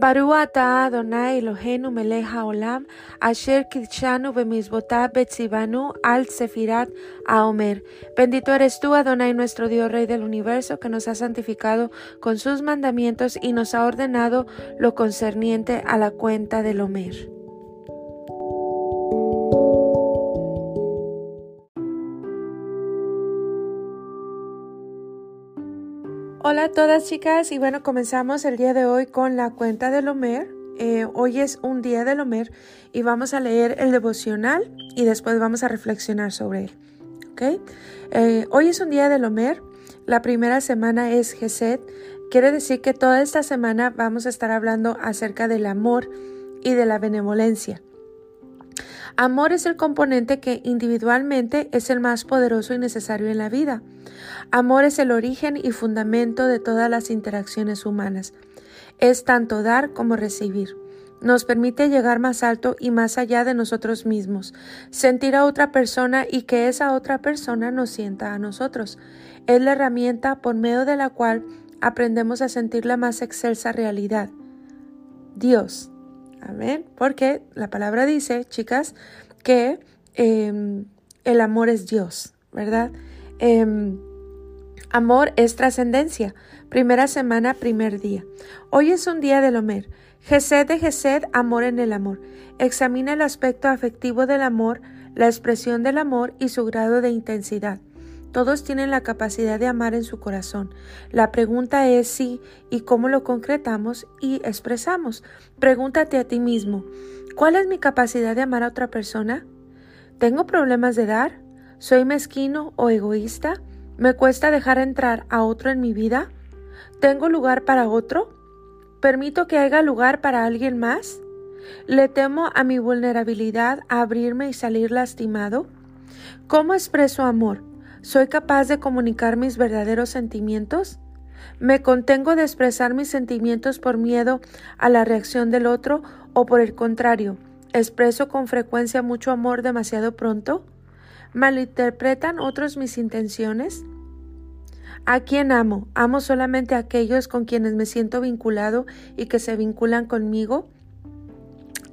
Baruata Adonai Eloheinu melech haolam, asher kitshanu bemisbotab betzibanu al sefirat aomer. Bendito eres tú, Adonai, nuestro Dios, Rey del universo, que nos ha santificado con sus mandamientos y nos ha ordenado lo concerniente a la cuenta del Omer. Todas chicas y bueno comenzamos el día de hoy con la cuenta del Homer. Eh, hoy es un día del Homer y vamos a leer el devocional y después vamos a reflexionar sobre él. ¿okay? Eh, hoy es un día del Homer. La primera semana es Gesed. Quiere decir que toda esta semana vamos a estar hablando acerca del amor y de la benevolencia. Amor es el componente que individualmente es el más poderoso y necesario en la vida. Amor es el origen y fundamento de todas las interacciones humanas. Es tanto dar como recibir. Nos permite llegar más alto y más allá de nosotros mismos, sentir a otra persona y que esa otra persona nos sienta a nosotros. Es la herramienta por medio de la cual aprendemos a sentir la más excelsa realidad. Dios. Amén. Porque la palabra dice, chicas, que em, el amor es Dios, ¿verdad? Em, amor es trascendencia. Primera semana, primer día. Hoy es un día del Homer. Gesed de Gesed, amor en el amor. Examina el aspecto afectivo del amor, la expresión del amor y su grado de intensidad. Todos tienen la capacidad de amar en su corazón. La pregunta es si y cómo lo concretamos y expresamos. Pregúntate a ti mismo, ¿cuál es mi capacidad de amar a otra persona? ¿Tengo problemas de dar? ¿Soy mezquino o egoísta? ¿Me cuesta dejar entrar a otro en mi vida? ¿Tengo lugar para otro? ¿Permito que haya lugar para alguien más? ¿Le temo a mi vulnerabilidad abrirme y salir lastimado? ¿Cómo expreso amor? ¿Soy capaz de comunicar mis verdaderos sentimientos? ¿Me contengo de expresar mis sentimientos por miedo a la reacción del otro o por el contrario, expreso con frecuencia mucho amor demasiado pronto? ¿Malinterpretan otros mis intenciones? ¿A quién amo? ¿Amo solamente a aquellos con quienes me siento vinculado y que se vinculan conmigo?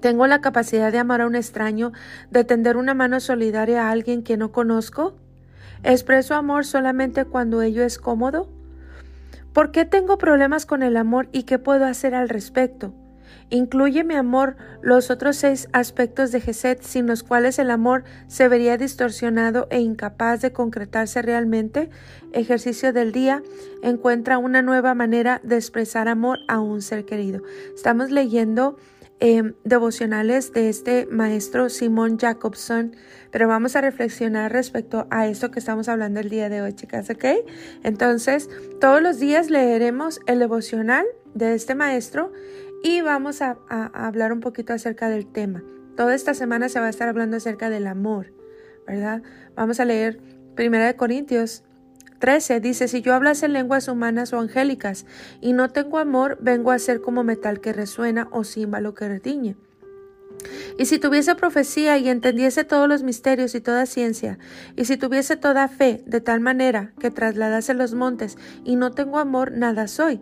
¿Tengo la capacidad de amar a un extraño, de tender una mano solidaria a alguien que no conozco? ¿Expreso amor solamente cuando ello es cómodo? ¿Por qué tengo problemas con el amor y qué puedo hacer al respecto? ¿Incluye mi amor los otros seis aspectos de Geset sin los cuales el amor se vería distorsionado e incapaz de concretarse realmente? Ejercicio del día encuentra una nueva manera de expresar amor a un ser querido. Estamos leyendo Em, devocionales de este maestro Simón Jacobson, pero vamos a reflexionar respecto a esto que estamos hablando el día de hoy, chicas, ¿ok? Entonces, todos los días leeremos el devocional de este maestro y vamos a, a hablar un poquito acerca del tema. Toda esta semana se va a estar hablando acerca del amor, ¿verdad? Vamos a leer Primera de Corintios 13 dice, si yo hablase lenguas humanas o angélicas y no tengo amor, vengo a ser como metal que resuena o címbalo que retiñe. Y si tuviese profecía y entendiese todos los misterios y toda ciencia, y si tuviese toda fe de tal manera que trasladase los montes y no tengo amor, nada soy.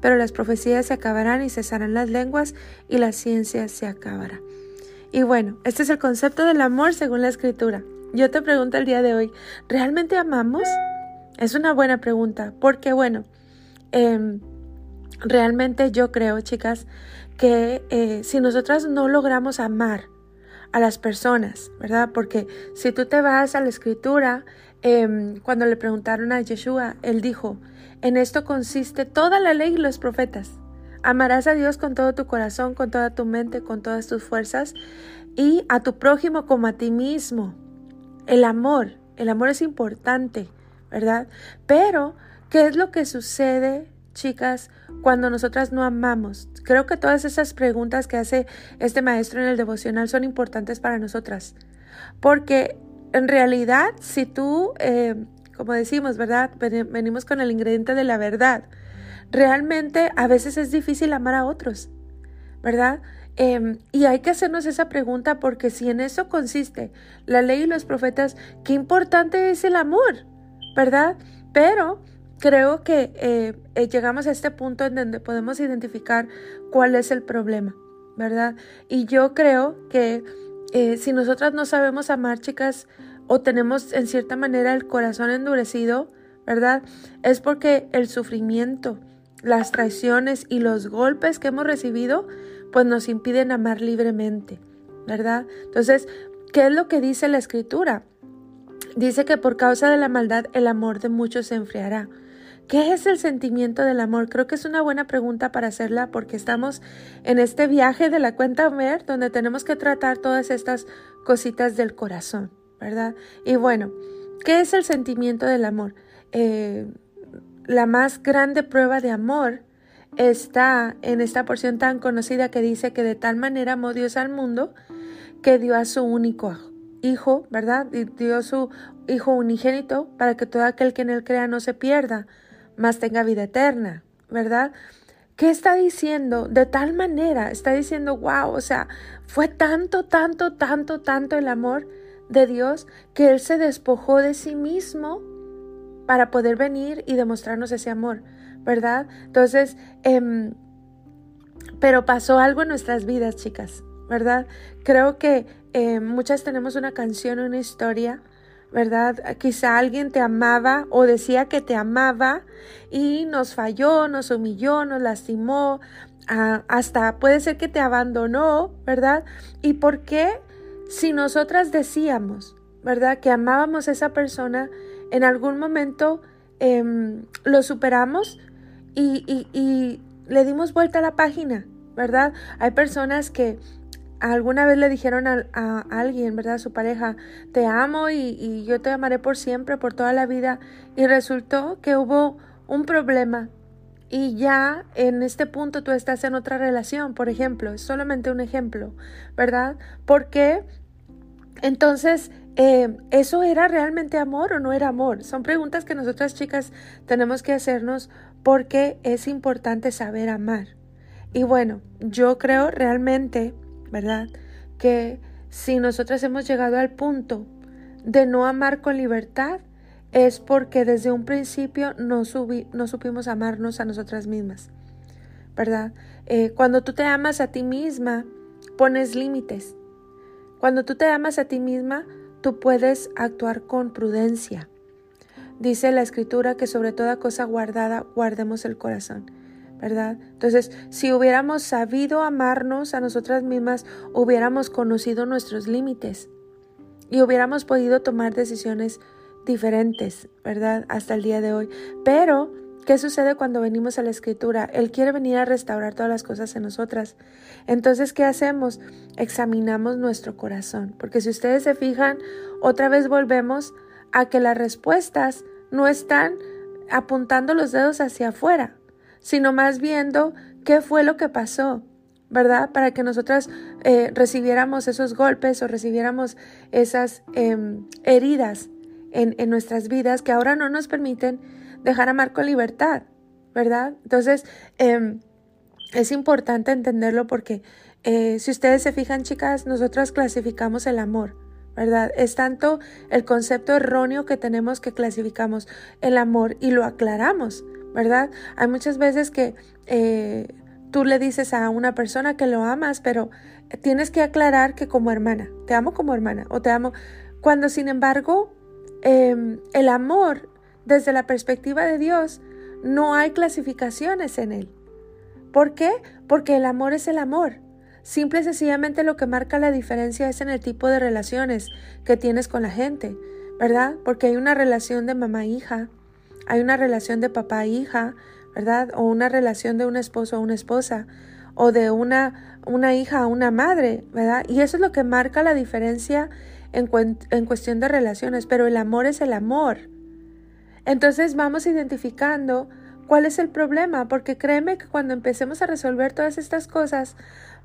pero las profecías se acabarán y cesarán las lenguas y la ciencia se acabará. Y bueno, este es el concepto del amor según la escritura. Yo te pregunto el día de hoy, ¿realmente amamos? Es una buena pregunta, porque bueno, em, realmente yo creo, chicas, que eh, si nosotras no logramos amar a las personas, ¿verdad? Porque si tú te vas a la escritura, em, cuando le preguntaron a Yeshua, él dijo, en esto consiste toda la ley y los profetas. Amarás a Dios con todo tu corazón, con toda tu mente, con todas tus fuerzas y a tu prójimo como a ti mismo. El amor, el amor es importante, ¿verdad? Pero, ¿qué es lo que sucede, chicas, cuando nosotras no amamos? Creo que todas esas preguntas que hace este maestro en el devocional son importantes para nosotras. Porque en realidad, si tú, eh, como decimos, ¿verdad? Venimos con el ingrediente de la verdad. Realmente a veces es difícil amar a otros, ¿verdad? Em, y hay que hacernos esa pregunta porque si en eso consiste la ley y los profetas, qué importante es el amor, ¿verdad? Pero creo que eh, eh, llegamos a este punto en donde podemos identificar cuál es el problema, ¿verdad? Y yo creo que eh, si nosotras no sabemos amar, chicas, o tenemos en cierta manera el corazón endurecido, ¿verdad? Es porque el sufrimiento, las traiciones y los golpes que hemos recibido, pues nos impiden amar libremente, ¿verdad? Entonces, ¿qué es lo que dice la escritura? Dice que por causa de la maldad el amor de muchos se enfriará. ¿Qué es el sentimiento del amor? Creo que es una buena pregunta para hacerla porque estamos en este viaje de la cuenta ver donde tenemos que tratar todas estas cositas del corazón, ¿verdad? Y bueno, ¿qué es el sentimiento del amor? Eh, la más grande prueba de amor está en esta porción tan conocida que dice que de tal manera amó Dios al mundo que dio a su único hijo, ¿verdad? Dio a su hijo unigénito para que todo aquel que en él crea no se pierda, mas tenga vida eterna, ¿verdad? ¿Qué está diciendo? De tal manera, está diciendo, wow, o sea, fue tanto, tanto, tanto, tanto el amor de Dios que Él se despojó de sí mismo para poder venir y demostrarnos ese amor. ¿verdad? Entonces, em, pero pasó algo en nuestras vidas, chicas, ¿verdad? Creo que em, muchas tenemos una canción, una historia, ¿verdad? Quizá alguien te amaba o decía que te amaba y nos falló, nos humilló, nos lastimó, hasta puede ser que te abandonó, ¿verdad? ¿Y por qué si nosotras decíamos, ¿verdad? Que amábamos a esa persona, en algún momento em, lo superamos, y, le dimos vuelta a la página, ¿verdad? Hay personas que alguna vez le dijeron a, alguien, ¿verdad? A su pareja, te amo y, yo te amaré por siempre, por toda la vida. Y resultó que hubo un problema. Y ya en este punto tú estás en otra relación, por ejemplo, es solamente un ejemplo, ¿verdad? Porque entonces eh, ¿eso era realmente amor o no era amor? Son preguntas que nosotras chicas tenemos que hacernos porque es importante saber amar. Y bueno, yo creo realmente, ¿verdad? Que si nosotras hemos llegado al punto de no amar con libertad, es porque desde un principio no, no supimos amarnos a nosotras mismas, ¿verdad? Eh, cuando tú te amas a ti misma, pones límites. Cuando tú te amas a ti misma, tú puedes actuar con prudencia. Dice la escritura que sobre toda cosa guardada guardemos el corazón, ¿verdad? Entonces, si hubiéramos sabido amarnos a nosotras mismas, hubiéramos conocido nuestros límites y hubiéramos podido tomar decisiones diferentes, ¿verdad? Hasta el día de hoy. Pero ¿Qué sucede cuando venimos a la escritura? Él quiere venir a restaurar todas las cosas en nosotras. Entonces, ¿qué hacemos? Examinamos nuestro corazón. Porque si ustedes se fijan, otra vez volvemos a que las respuestas no están apuntando los dedos hacia afuera, sino más viendo qué fue lo que pasó, ¿verdad? Para que nosotras eh, recibiéramos esos golpes o recibiéramos esas em, heridas en, en nuestras vidas que ahora no nos permiten dejar amar con libertad, ¿verdad? Entonces, em, es importante entenderlo porque eh, si ustedes se fijan, chicas, nosotras clasificamos el amor, ¿verdad? Es tanto el concepto erróneo que tenemos que clasificamos el amor y lo aclaramos, ¿verdad? Hay muchas veces que eh, tú le dices a una persona que lo amas, pero tienes que aclarar que como hermana, te amo como hermana o te amo, cuando sin embargo em, el amor desde la perspectiva de Dios, no hay clasificaciones en él. ¿Por qué? Porque el amor es el amor. Simple y sencillamente lo que marca la diferencia es en el tipo de relaciones que tienes con la gente, ¿verdad? Porque hay una relación de mamá-hija, hay una relación de papá-hija, ¿verdad? O una relación de un esposo a una esposa, o de una, una hija a una madre, ¿verdad? Y eso es lo que marca la diferencia en, en cuestión de relaciones, pero el amor es el amor. Entonces vamos identificando ¿Cuál es el problema? Porque créeme que cuando empecemos a resolver todas estas cosas,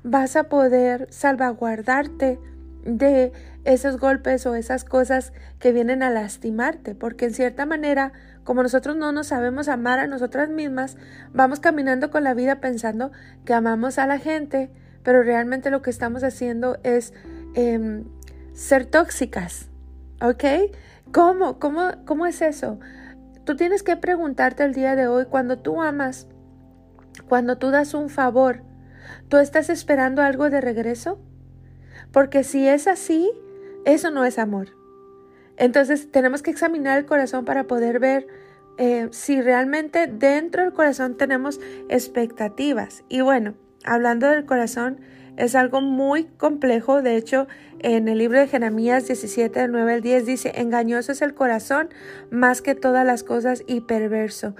vas a poder salvaguardarte de esos golpes o esas cosas que vienen a lastimarte, porque en cierta manera, como nosotros no nos sabemos amar a nosotras mismas, vamos caminando con la vida pensando que amamos a la gente, pero realmente lo que estamos haciendo es em, ser tóxicas, ¿ok? ¿Cómo? ¿Cómo, ¿Cómo es eso? Tú tienes que preguntarte el día de hoy, cuando tú amas, cuando tú das un favor, ¿tú estás esperando algo de regreso? Porque si es así, eso no es amor. Entonces tenemos que examinar el corazón para poder ver eh, si realmente dentro del corazón tenemos expectativas. Y bueno, hablando del corazón, es algo muy complejo. De hecho, en el libro de Jeremías 17, del 9 al 10 dice, engañoso es el corazón más que todas las cosas y perverso.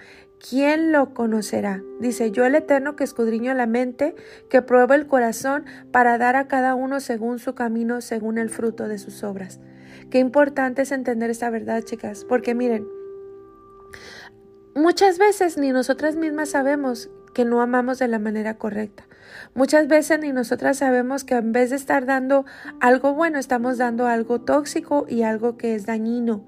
¿Quién lo conocerá? Dice, yo el Eterno que escudriño la mente, que prueba el corazón para dar a cada uno según su camino, según el fruto de sus obras. Qué importante es entender esta verdad, chicas, porque miren, muchas veces ni nosotras mismas sabemos que no amamos de la manera correcta. Muchas veces ni nosotras sabemos que en vez de estar dando algo bueno, estamos dando algo tóxico y algo que es dañino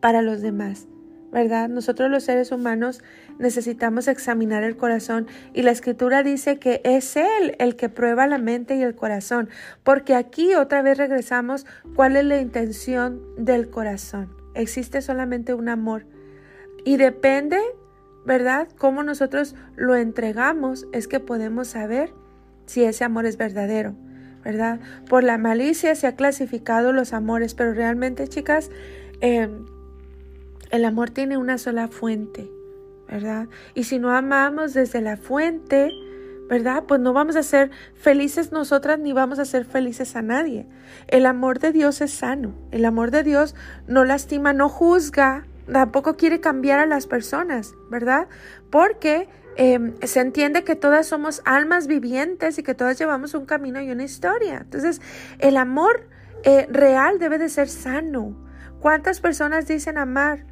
para los demás. ¿Verdad? Nosotros los seres humanos necesitamos examinar el corazón y la escritura dice que es Él el que prueba la mente y el corazón, porque aquí otra vez regresamos cuál es la intención del corazón. Existe solamente un amor y depende ¿verdad? Cómo nosotros lo entregamos es que podemos saber si ese amor es verdadero, ¿verdad? Por la malicia se ha clasificado los amores, pero realmente, chicas, em, el amor tiene una sola fuente, ¿verdad? Y si no amamos desde la fuente, ¿verdad? Pues no vamos a ser felices nosotras ni vamos a ser felices a nadie. El amor de Dios es sano, el amor de Dios no lastima, no juzga, tampoco quiere cambiar a las personas, ¿verdad? Porque em, se entiende que todas somos almas vivientes y que todas llevamos un camino y una historia. Entonces, el amor eh, real debe de ser sano. ¿Cuántas personas dicen amar,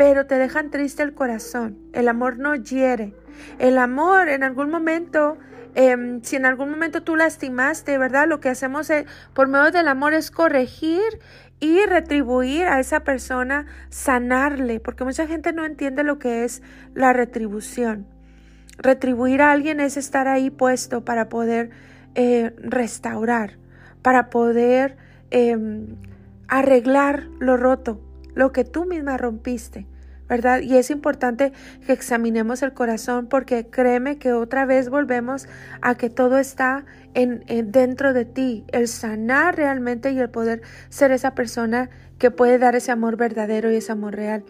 pero te dejan triste el corazón? El amor no hiere. El amor en algún momento em, si en algún momento tú lastimaste, ¿verdad? Lo que hacemos eh, por medio del amor es corregir y retribuir a esa persona, sanarle, porque mucha gente no entiende lo que es la retribución. Retribuir a alguien es estar ahí puesto para poder eh, restaurar, para poder em, arreglar lo roto, lo que tú misma rompiste. ¿Verdad? Y es importante que examinemos el corazón porque créeme que otra vez volvemos a que todo está en, dentro de ti, el sanar realmente y el poder ser esa persona que puede dar ese amor verdadero y ese amor real.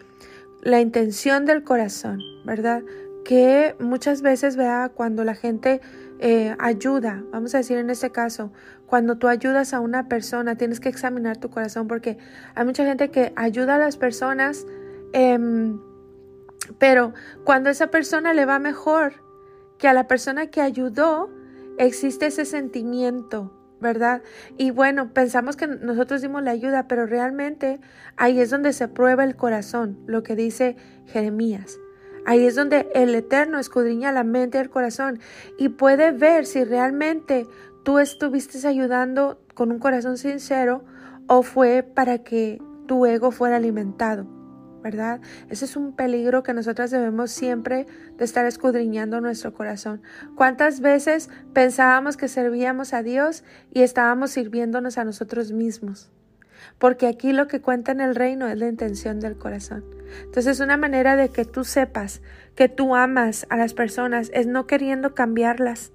La intención del corazón, ¿verdad? Que muchas veces vea cuando la gente eh, ayuda, vamos a decir en este caso, cuando tú ayudas a una persona, tienes que examinar tu corazón porque hay mucha gente que ayuda a las personas Em, pero cuando esa persona le va mejor que a la persona que ayudó, existe ese sentimiento, ¿verdad? Y bueno, pensamos que nosotros dimos la ayuda, pero realmente ahí es donde se prueba el corazón, lo que dice Jeremías. Ahí es donde el Eterno escudriña la mente y el corazón y puede ver si realmente tú estuviste ayudando con un corazón sincero o fue para que tu ego fuera alimentado. ¿Verdad? Ese es un peligro que nosotras debemos siempre de estar escudriñando nuestro corazón. ¿Cuántas veces pensábamos que servíamos a Dios y estábamos sirviéndonos a nosotros mismos? Porque aquí lo que cuenta en el reino es la intención del corazón. Entonces una manera de que tú sepas que tú amas a las personas es no queriendo cambiarlas.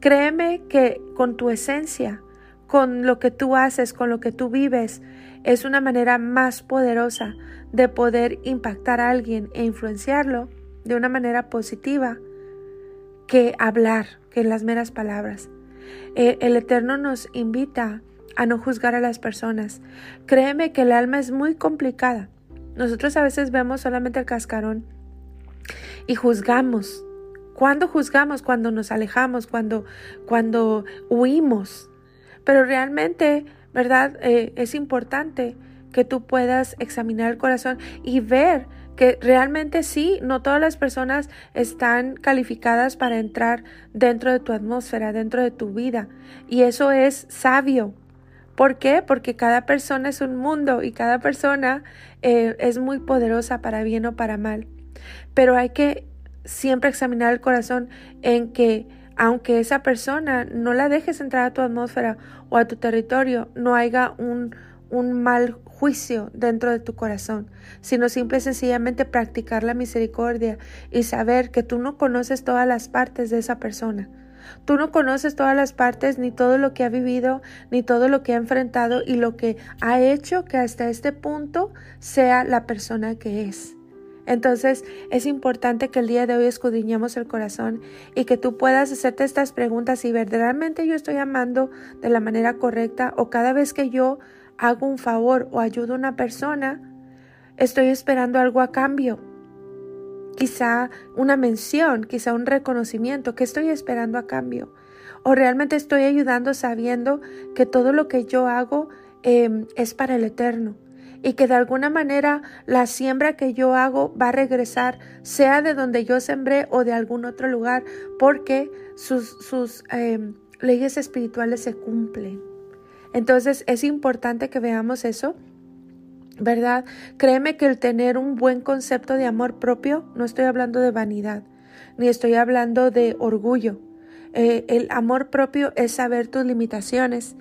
Créeme que con tu esencia, con lo que tú haces, con lo que tú vives, es una manera más poderosa de poder impactar a alguien e influenciarlo de una manera positiva que hablar, que las meras palabras. Eh, el Eterno nos invita a no juzgar a las personas. Créeme que el alma es muy complicada. Nosotros a veces vemos solamente el cascarón y juzgamos. ¿Cuándo juzgamos? Cuando nos alejamos, cuando, cuando huimos. Pero realmente, ¿verdad? Eh, es importante que tú puedas examinar el corazón y ver que realmente sí, no todas las personas están calificadas para entrar dentro de tu atmósfera, dentro de tu vida. Y eso es sabio. ¿Por qué? Porque cada persona es un mundo y cada persona eh, es muy poderosa para bien o para mal. Pero hay que siempre examinar el corazón en que aunque esa persona no la dejes entrar a tu atmósfera o a tu territorio, no haya un, un mal juicio dentro de tu corazón, sino simple y sencillamente practicar la misericordia y saber que tú no conoces todas las partes de esa persona. Tú no conoces todas las partes, ni todo lo que ha vivido, ni todo lo que ha enfrentado y lo que ha hecho que hasta este punto sea la persona que es. Entonces es importante que el día de hoy escudriñemos el corazón y que tú puedas hacerte estas preguntas si verdaderamente yo estoy amando de la manera correcta o cada vez que yo hago un favor o ayudo a una persona, estoy esperando algo a cambio. Quizá una mención, quizá un reconocimiento, ¿qué estoy esperando a cambio? O realmente estoy ayudando sabiendo que todo lo que yo hago em, es para el eterno y que de alguna manera la siembra que yo hago va a regresar, sea de donde yo sembré o de algún otro lugar, porque sus, sus em, leyes espirituales se cumplen. Entonces es importante que veamos eso. ¿Verdad? Créeme que el tener un buen concepto de amor propio, no estoy hablando de vanidad, ni estoy hablando de orgullo. Eh, el amor propio es saber tus limitaciones,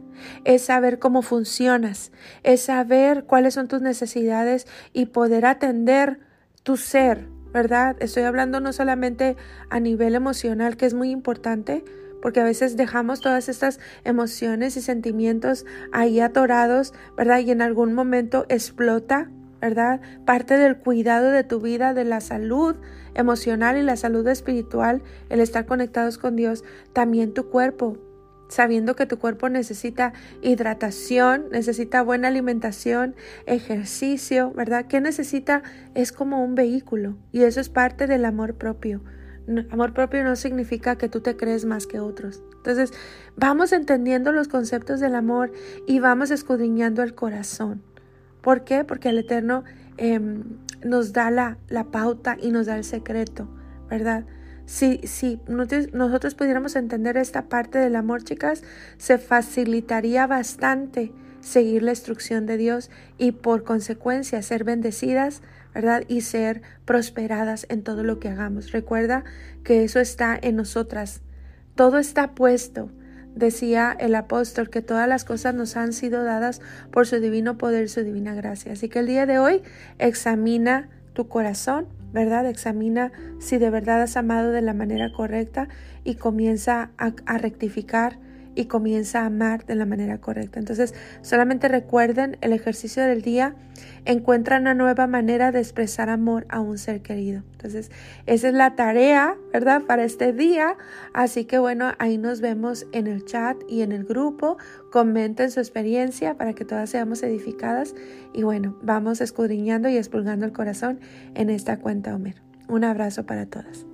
es saber cómo funcionas, es saber cuáles son tus necesidades y poder atender tu ser, ¿verdad? Estoy hablando no solamente a nivel emocional, que es muy importante, porque a veces dejamos todas estas emociones y sentimientos ahí atorados, ¿verdad? Y en algún momento explota, ¿verdad? Parte del cuidado de tu vida, de la salud emocional y la salud espiritual, el estar conectados con Dios, también tu cuerpo, sabiendo que tu cuerpo necesita hidratación, necesita buena alimentación, ejercicio, ¿verdad? ¿Qué necesita? Es como un vehículo y eso es parte del amor propio. Amor propio no significa que tú te crees más que otros. Entonces, vamos entendiendo los conceptos del amor y vamos escudriñando el corazón. ¿Por qué? Porque el Eterno em, nos da la, la, pauta y nos da el secreto, ¿verdad? Si, si nosotros pudiéramos entender esta parte del amor, chicas, se facilitaría bastante seguir la instrucción de Dios y por consecuencia ser bendecidas Y ser prosperadas en todo lo que hagamos. Recuerda que eso está en nosotras. Todo está puesto. Decía el apóstol que todas las cosas nos han sido dadas por su divino poder, su divina gracia. Así que el día de hoy examina tu corazón, ¿verdad? Examina si de verdad has amado de la manera correcta y comienza a rectificar y comienza a amar de la manera correcta. Entonces, solamente recuerden el ejercicio del día, encuentra una nueva manera de expresar amor a un ser querido. Entonces, esa es la tarea, ¿verdad? Para este día. Así que bueno, ahí nos vemos en el chat y en el grupo. Comenten su experiencia para que todas seamos edificadas. Y bueno, vamos escudriñando y expulgando el corazón en esta cuenta Homer. Un abrazo para todas.